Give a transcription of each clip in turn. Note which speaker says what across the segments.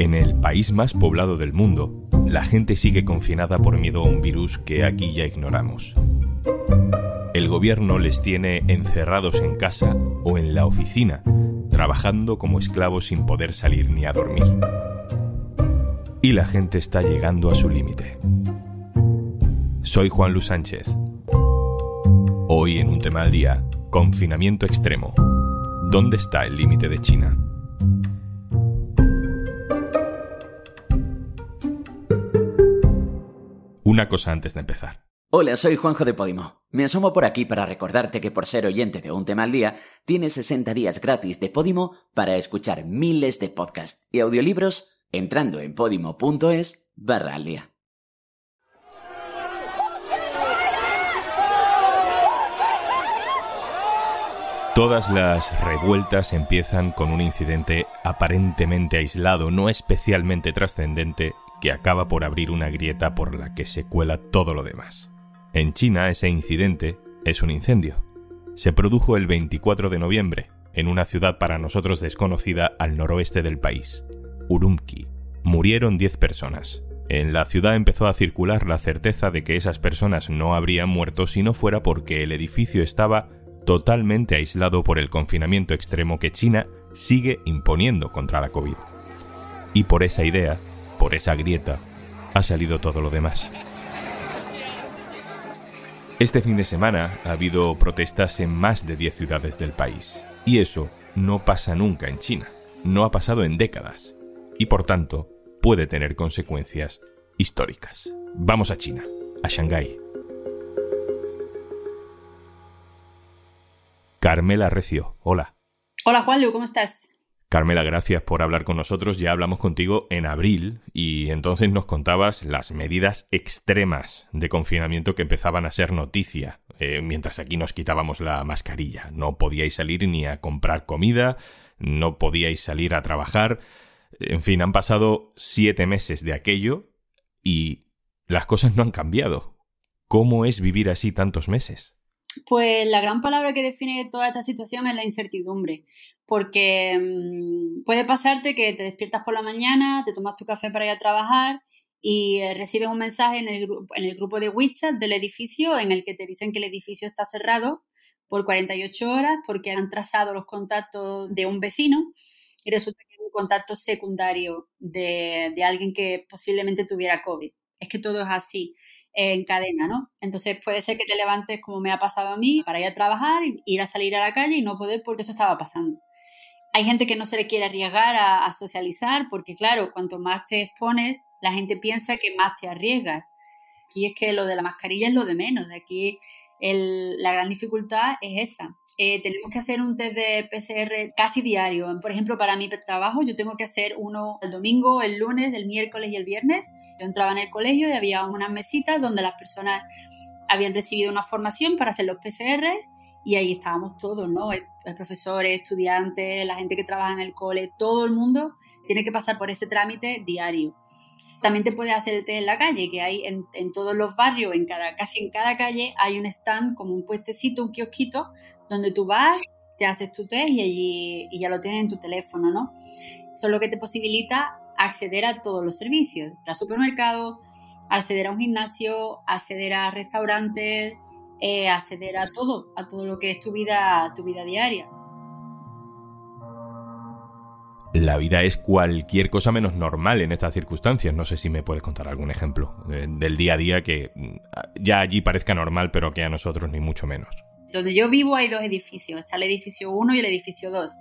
Speaker 1: En el país más poblado del mundo, la gente sigue confinada por miedo a un virus que aquí ya ignoramos. El gobierno les tiene encerrados en casa o en la oficina, trabajando como esclavos sin poder salir ni a dormir. Y la gente está llegando a su límite. Soy Juan Luis Sánchez. Hoy en un tema al día, confinamiento extremo. ¿Dónde está el límite de China? Una cosa antes de empezar.
Speaker 2: Hola, soy Juanjo de Podimo. Me asomo por aquí para recordarte que por ser oyente de un tema al día, tienes 60 días gratis de Podimo para escuchar miles de podcasts y audiolibros entrando en podimo.es barra al día.
Speaker 1: Todas las revueltas empiezan con un incidente aparentemente aislado, no especialmente trascendente, que acaba por abrir una grieta por la que se cuela todo lo demás. En China ese incidente es un incendio. Se produjo el 24 de noviembre, en una ciudad para nosotros desconocida al noroeste del país, Urumqi. Murieron 10 personas. En la ciudad empezó a circular la certeza de que esas personas no habrían muerto si no fuera porque el edificio estaba totalmente aislado por el confinamiento extremo que China sigue imponiendo contra la COVID. Y por esa idea, por esa grieta ha salido todo lo demás. Este fin de semana ha habido protestas en más de 10 ciudades del país. Y eso no pasa nunca en China. No ha pasado en décadas. Y por tanto, puede tener consecuencias históricas. Vamos a China, a Shanghái. Carmela Recio, hola.
Speaker 3: Hola Juanlu, ¿cómo estás?
Speaker 1: Carmela, gracias por hablar con nosotros. Ya hablamos contigo en abril y entonces nos contabas las medidas extremas de confinamiento que empezaban a ser noticia, eh, mientras aquí nos quitábamos la mascarilla. No podíais salir ni a comprar comida, no podíais salir a trabajar. En fin, han pasado siete meses de aquello y las cosas no han cambiado. ¿Cómo es vivir así tantos meses?
Speaker 3: Pues la gran palabra que define toda esta situación es la incertidumbre, porque mm, puede pasarte que te despiertas por la mañana, te tomas tu café para ir a trabajar y eh, recibes un mensaje en el, en el grupo de WeChat del edificio en el que te dicen que el edificio está cerrado por 48 horas porque han trazado los contactos de un vecino y resulta que es un contacto secundario de, de alguien que posiblemente tuviera COVID. Es que todo es así en cadena, ¿no? Entonces puede ser que te levantes como me ha pasado a mí para ir a trabajar, ir a salir a la calle y no poder porque eso estaba pasando. Hay gente que no se le quiere arriesgar a, socializar porque, claro, cuanto más te expones, la gente piensa que más te arriesgas. Aquí es que lo de la mascarilla es lo de menos. Aquí la gran dificultad es esa. Eh, tenemos que hacer un test de PCR casi diario. Por ejemplo, para mi trabajo yo tengo que hacer uno el domingo, el lunes, el miércoles y el viernes yo entraba en el colegio y había unas mesitas donde las personas habían recibido una formación para hacer los PCR y ahí estábamos todos, ¿no? profesores, estudiantes, la gente que trabaja en el cole, todo el mundo tiene que pasar por ese trámite diario. También te puedes hacer el test en la calle, que hay en, todos los barrios, en cada, casi en cada calle, hay un stand como un puestecito, un kiosquito, donde tú vas, te haces tu test y allí y ya lo tienes en tu teléfono, ¿no? Eso es lo que te posibilita acceder a todos los servicios, al supermercado, acceder a un gimnasio, acceder a restaurantes, eh, acceder a todo, a todo lo que es tu vida, tu vida diaria.
Speaker 1: La vida es cualquier cosa menos normal en estas circunstancias. No sé si me puedes contar algún ejemplo eh, del día a día que mm, ya allí parezca normal, pero que a nosotros ni mucho menos.
Speaker 3: Donde yo vivo hay dos edificios. Está el edificio 1 y el edificio 2.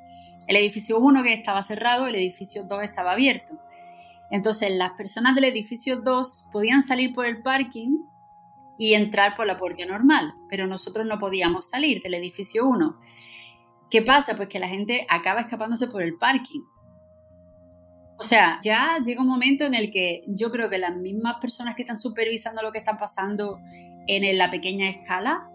Speaker 3: El edificio 1 que estaba cerrado, el edificio 2 estaba abierto. Entonces las personas del edificio 2 podían salir por el parking y entrar por la puerta normal, pero nosotros no podíamos salir del edificio 1. ¿Qué pasa? Pues que la gente acaba escapándose por el parking. O sea, ya llega un momento en el que yo creo que las mismas personas que están supervisando lo que está pasando en la pequeña escala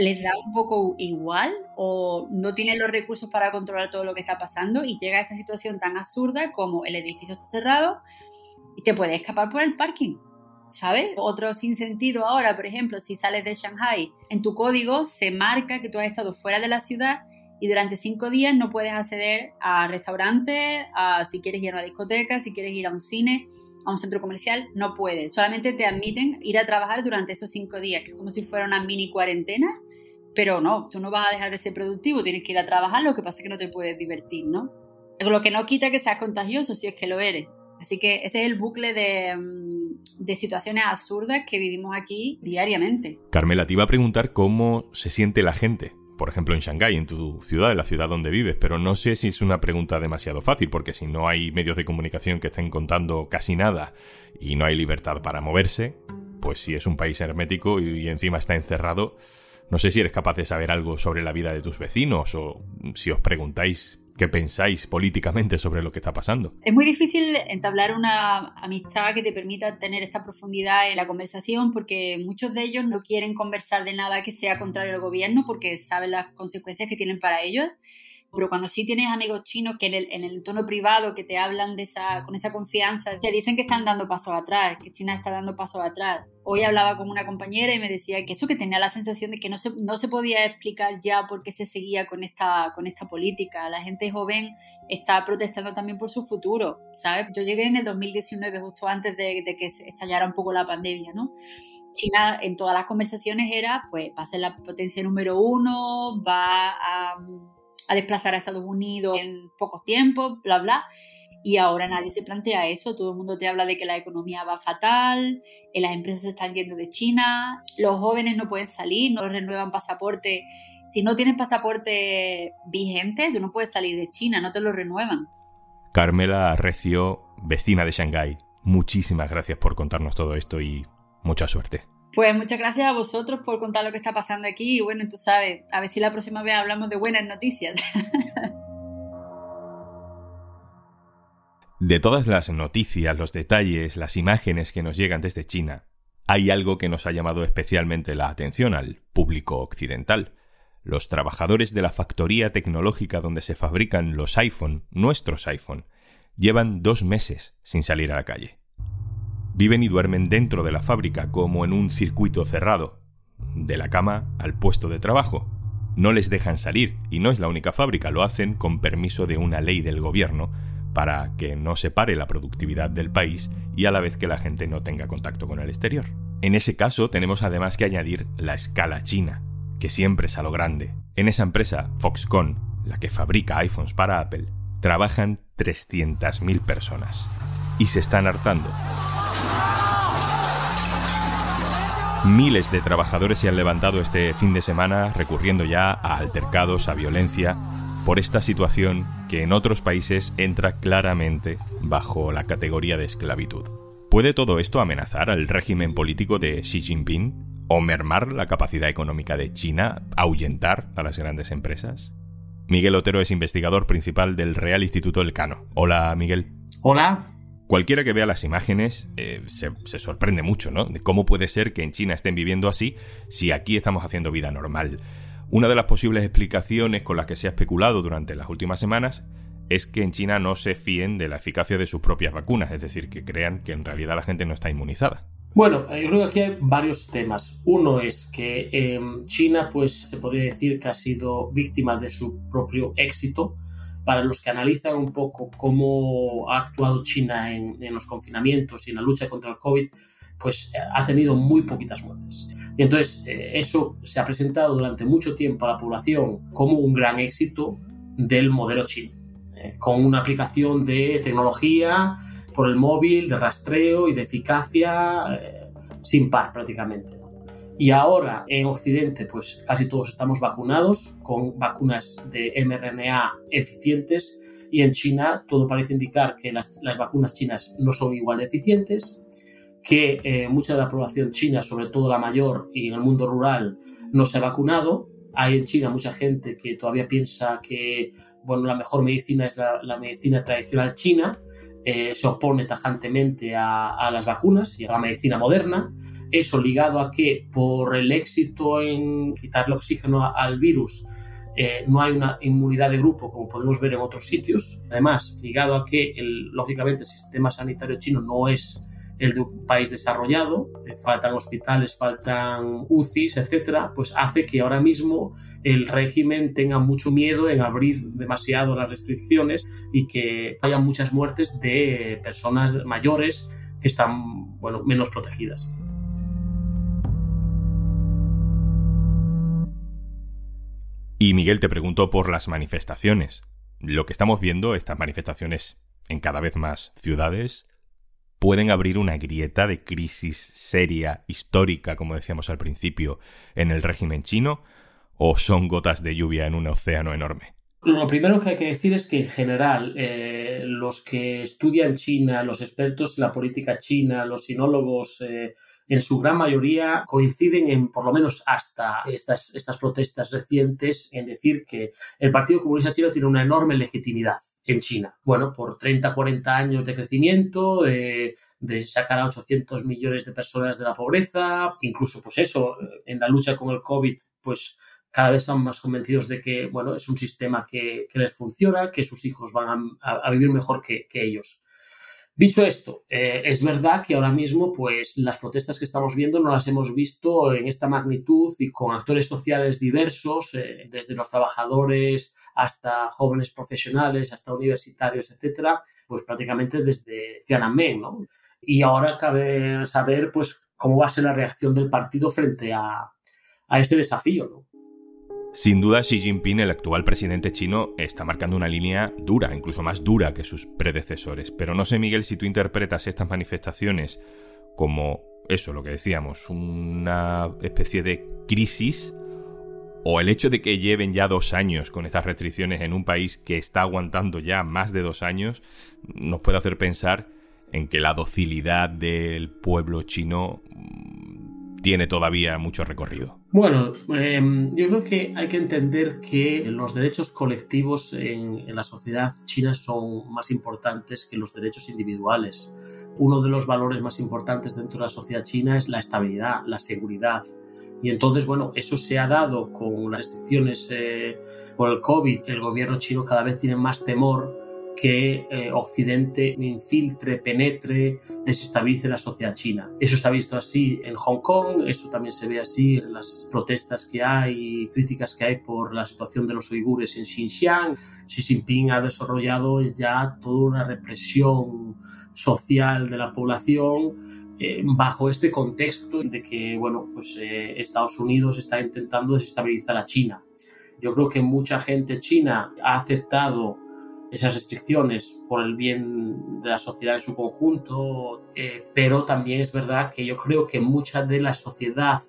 Speaker 3: les da un poco igual o no tienen los recursos para controlar todo lo que está pasando y llega a esa situación tan absurda como el edificio está cerrado y te puedes escapar por el parking. ¿Sabes? Otro sin sentido ahora, por ejemplo, si sales de Shanghai, en tu código se marca que tú has estado fuera de la ciudad y durante cinco días no puedes acceder a restaurantes, a si quieres ir a una discoteca, si quieres ir a un cine, a un centro comercial, no puedes. Solamente te admiten ir a trabajar durante esos cinco días, que es como si fuera una mini cuarentena, pero no, tú no vas a dejar de ser productivo, tienes que ir a trabajar, lo que pasa es que no te puedes divertir, ¿no? Lo que no quita que seas contagioso si es que lo eres. Así que ese es el bucle de, mm, de, situaciones absurdas que vivimos aquí diariamente.
Speaker 1: Carmela, te iba a preguntar cómo se siente la gente por ejemplo en Shanghái, en tu ciudad, en la ciudad donde vives, pero no sé si es una pregunta demasiado fácil, porque si no hay medios de comunicación que estén contando casi nada y no hay libertad para moverse, pues si es un país hermético y, encima está encerrado, no sé si eres capaz de saber algo sobre la vida de tus vecinos o si os preguntáis qué pensáis políticamente sobre lo que está pasando.
Speaker 3: Es muy difícil entablar una amistad que te permita tener esta profundidad en la conversación porque muchos de ellos no quieren conversar de nada que sea contrario al gobierno porque saben las consecuencias que tienen para ellos pero cuando sí tienes amigos chinos que en el, en el tono privado que te hablan de esa, con esa confianza, te dicen que están dando pasos atrás, que China está dando pasos atrás. Hoy hablaba con una compañera y me decía que eso que tenía la sensación de que no se, no se podía explicar ya por qué se seguía con esta, con esta política. La gente joven está protestando también por su futuro, ¿sabes? Yo llegué en el 2019, justo antes de, de que estallara un poco la pandemia, ¿no? China en todas las conversaciones era, pues, va a ser la potencia número uno, va a a desplazar a Estados Unidos en pocos tiempos, bla, bla. Y ahora nadie se plantea eso, todo el mundo te habla de que la economía va fatal, que las empresas se están yendo de China, los jóvenes no pueden salir, no renuevan pasaporte. Si no tienes pasaporte vigente, tú no puedes salir de China, no te lo renuevan.
Speaker 1: Carmela Recio, vecina de Shanghái, muchísimas gracias por contarnos todo esto y mucha suerte.
Speaker 3: Pues muchas gracias a vosotros por contar lo que está pasando aquí y bueno, tú sabes, a ver si la próxima vez hablamos de buenas noticias.
Speaker 1: De todas las noticias, los detalles, las imágenes que nos llegan desde China, hay algo que nos ha llamado especialmente la atención al público occidental. Los trabajadores de la factoría tecnológica donde se fabrican los iPhone, nuestros iPhone, llevan dos meses sin salir a la calle. Viven y duermen dentro de la fábrica como en un circuito cerrado, de la cama al puesto de trabajo. No les dejan salir, y no es la única fábrica, lo hacen con permiso de una ley del gobierno, para que no se pare la productividad del país y a la vez que la gente no tenga contacto con el exterior. En ese caso tenemos además que añadir la escala china, que siempre es a lo grande. En esa empresa, Foxconn, la que fabrica iPhones para Apple, trabajan 300.000 personas. Y se están hartando. Miles de trabajadores se han levantado este fin de semana recurriendo ya a altercados, a violencia, por esta situación que en otros países entra claramente bajo la categoría de esclavitud. ¿Puede todo esto amenazar al régimen político de Xi Jinping? ¿O mermar la capacidad económica de China? ¿Ahuyentar a las grandes empresas? Miguel Otero es investigador principal del Real Instituto Elcano. Hola, Miguel.
Speaker 4: Hola.
Speaker 1: Cualquiera que vea las imágenes eh, se, sorprende mucho, ¿no? De cómo puede ser que en China estén viviendo así si aquí estamos haciendo vida normal. Una de las posibles explicaciones con las que se ha especulado durante las últimas semanas es que en China no se fíen de la eficacia de sus propias vacunas, es decir, que crean que en realidad la gente no está inmunizada.
Speaker 4: Bueno, eh, yo creo que aquí hay varios temas. Uno es que em, China, pues se podría decir que ha sido víctima de su propio éxito para los que analizan un poco cómo ha actuado China en, los confinamientos y en la lucha contra el COVID, pues eh, ha tenido muy poquitas muertes. Y entonces eh, eso se ha presentado durante mucho tiempo a la población como un gran éxito del modelo chino, eh, con una aplicación de tecnología por el móvil, de rastreo y de eficacia sin par prácticamente. Y ahora en Occidente, pues casi todos estamos vacunados con vacunas de mRNA eficientes y en China todo parece indicar que las, vacunas chinas no son igual de eficientes, que eh, mucha de la población china, sobre todo la mayor y en el mundo rural, no se ha vacunado. Hay en China mucha gente que todavía piensa que bueno, la mejor medicina es la, medicina tradicional china, eh, se opone tajantemente a las vacunas y a la medicina moderna eso ligado a que por el éxito en quitarle oxígeno al virus eh, no hay una inmunidad de grupo como podemos ver en otros sitios. Además, ligado a que lógicamente el sistema sanitario chino no es el de un país desarrollado, eh, faltan hospitales, faltan UCIs, etcétera, pues hace que ahora mismo el régimen tenga mucho miedo en abrir demasiado las restricciones y que haya muchas muertes de personas mayores que están bueno, menos protegidas.
Speaker 1: Y Miguel te preguntó por las manifestaciones. Lo que estamos viendo, estas manifestaciones en cada vez más ciudades, pueden abrir una grieta de crisis seria, histórica, como decíamos al principio, en el régimen chino, o son gotas de lluvia en un océano enorme?
Speaker 4: Lo primero que hay que decir es que en general eh, los que estudian China, los expertos en la política china, los sinólogos, eh, en su gran mayoría coinciden en, por lo menos hasta estas, estas protestas recientes, en decir que el Partido Comunista Chino tiene una enorme legitimidad en China. Bueno, por 30, 40 años de crecimiento, de, sacar a 800 millones de personas de la pobreza, incluso pues eso, en la lucha con el COVID, pues cada vez son más convencidos de que, bueno, es un sistema que, les funciona, que sus hijos van a, vivir mejor que, ellos. Dicho esto, eh, es verdad que ahora mismo, pues las protestas que estamos viendo no las hemos visto en esta magnitud y con actores sociales diversos, eh, desde los trabajadores hasta jóvenes profesionales, hasta universitarios, etcétera, pues prácticamente desde Tiananmen, ¿no? Y ahora cabe saber, pues, cómo va a ser la reacción del partido frente a, a este desafío, ¿no?
Speaker 1: Sin duda, Xi Jinping, el actual presidente chino, está marcando una línea dura, incluso más dura que sus predecesores. Pero no sé, Miguel, si tú interpretas estas manifestaciones como eso, lo que decíamos, una especie de crisis, o el hecho de que lleven ya dos años con estas restricciones en un país que está aguantando ya más de dos años, nos puede hacer pensar en que la docilidad del pueblo chino tiene todavía mucho recorrido.
Speaker 4: Bueno, em, yo creo que hay que entender que los derechos colectivos en, la sociedad china son más importantes que los derechos individuales. Uno de los valores más importantes dentro de la sociedad china es la estabilidad, la seguridad. Y entonces, bueno, eso se ha dado con las restricciones eh, por el COVID. El gobierno chino cada vez tiene más temor que eh, Occidente infiltre, penetre, desestabilice la sociedad china. Eso se ha visto así en Hong Kong, eso también se ve así en las protestas que hay, críticas que hay por la situación de los uigures en Xinjiang. Xi Jinping ha desarrollado ya toda una represión social de la población eh, bajo este contexto de que bueno, pues, eh, Estados Unidos está intentando desestabilizar a China. Yo creo que mucha gente china ha aceptado esas restricciones por el bien de la sociedad en su conjunto, eh, pero también es verdad que yo creo que mucha de la sociedad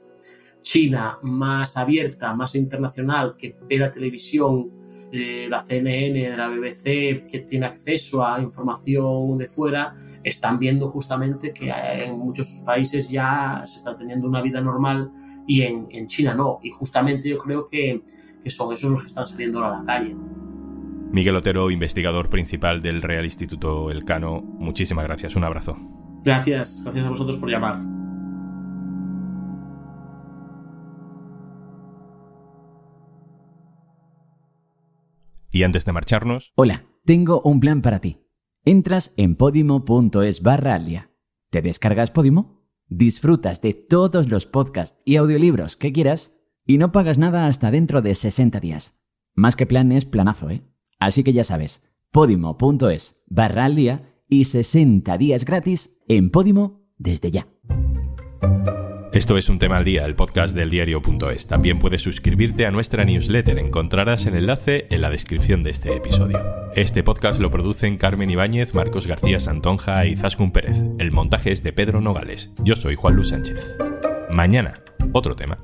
Speaker 4: china más abierta, más internacional, que ve la televisión, de la CNN, la BBC, que tiene acceso a información de fuera, están viendo justamente que en muchos países ya se está teniendo una vida normal y en, en China no. Y justamente yo creo que, que son esos los que están saliendo a la calle.
Speaker 1: Miguel Otero, investigador principal del Real Instituto Elcano, muchísimas gracias. Un abrazo.
Speaker 4: Gracias, gracias a vosotros por llamar.
Speaker 1: Y antes de marcharnos...
Speaker 2: Hola, tengo un plan para ti. Entras en podimo.es barra alia. ¿Te descargas Podimo? Disfrutas de todos los podcasts y audiolibros que quieras y no pagas nada hasta dentro de 60 días. Más que plan es planazo, ¿eh? Así que ya sabes, podimo.es barra al día y 60 días gratis en Podimo desde ya.
Speaker 1: Esto es un tema al día, el podcast del diario.es. También puedes suscribirte a nuestra newsletter. Encontrarás el enlace en la descripción de este episodio. Este podcast lo producen Carmen Ibáñez, Marcos García Santonja y Zascun Pérez. El montaje es de Pedro Nogales. Yo soy Juan Luis Sánchez. Mañana, otro tema.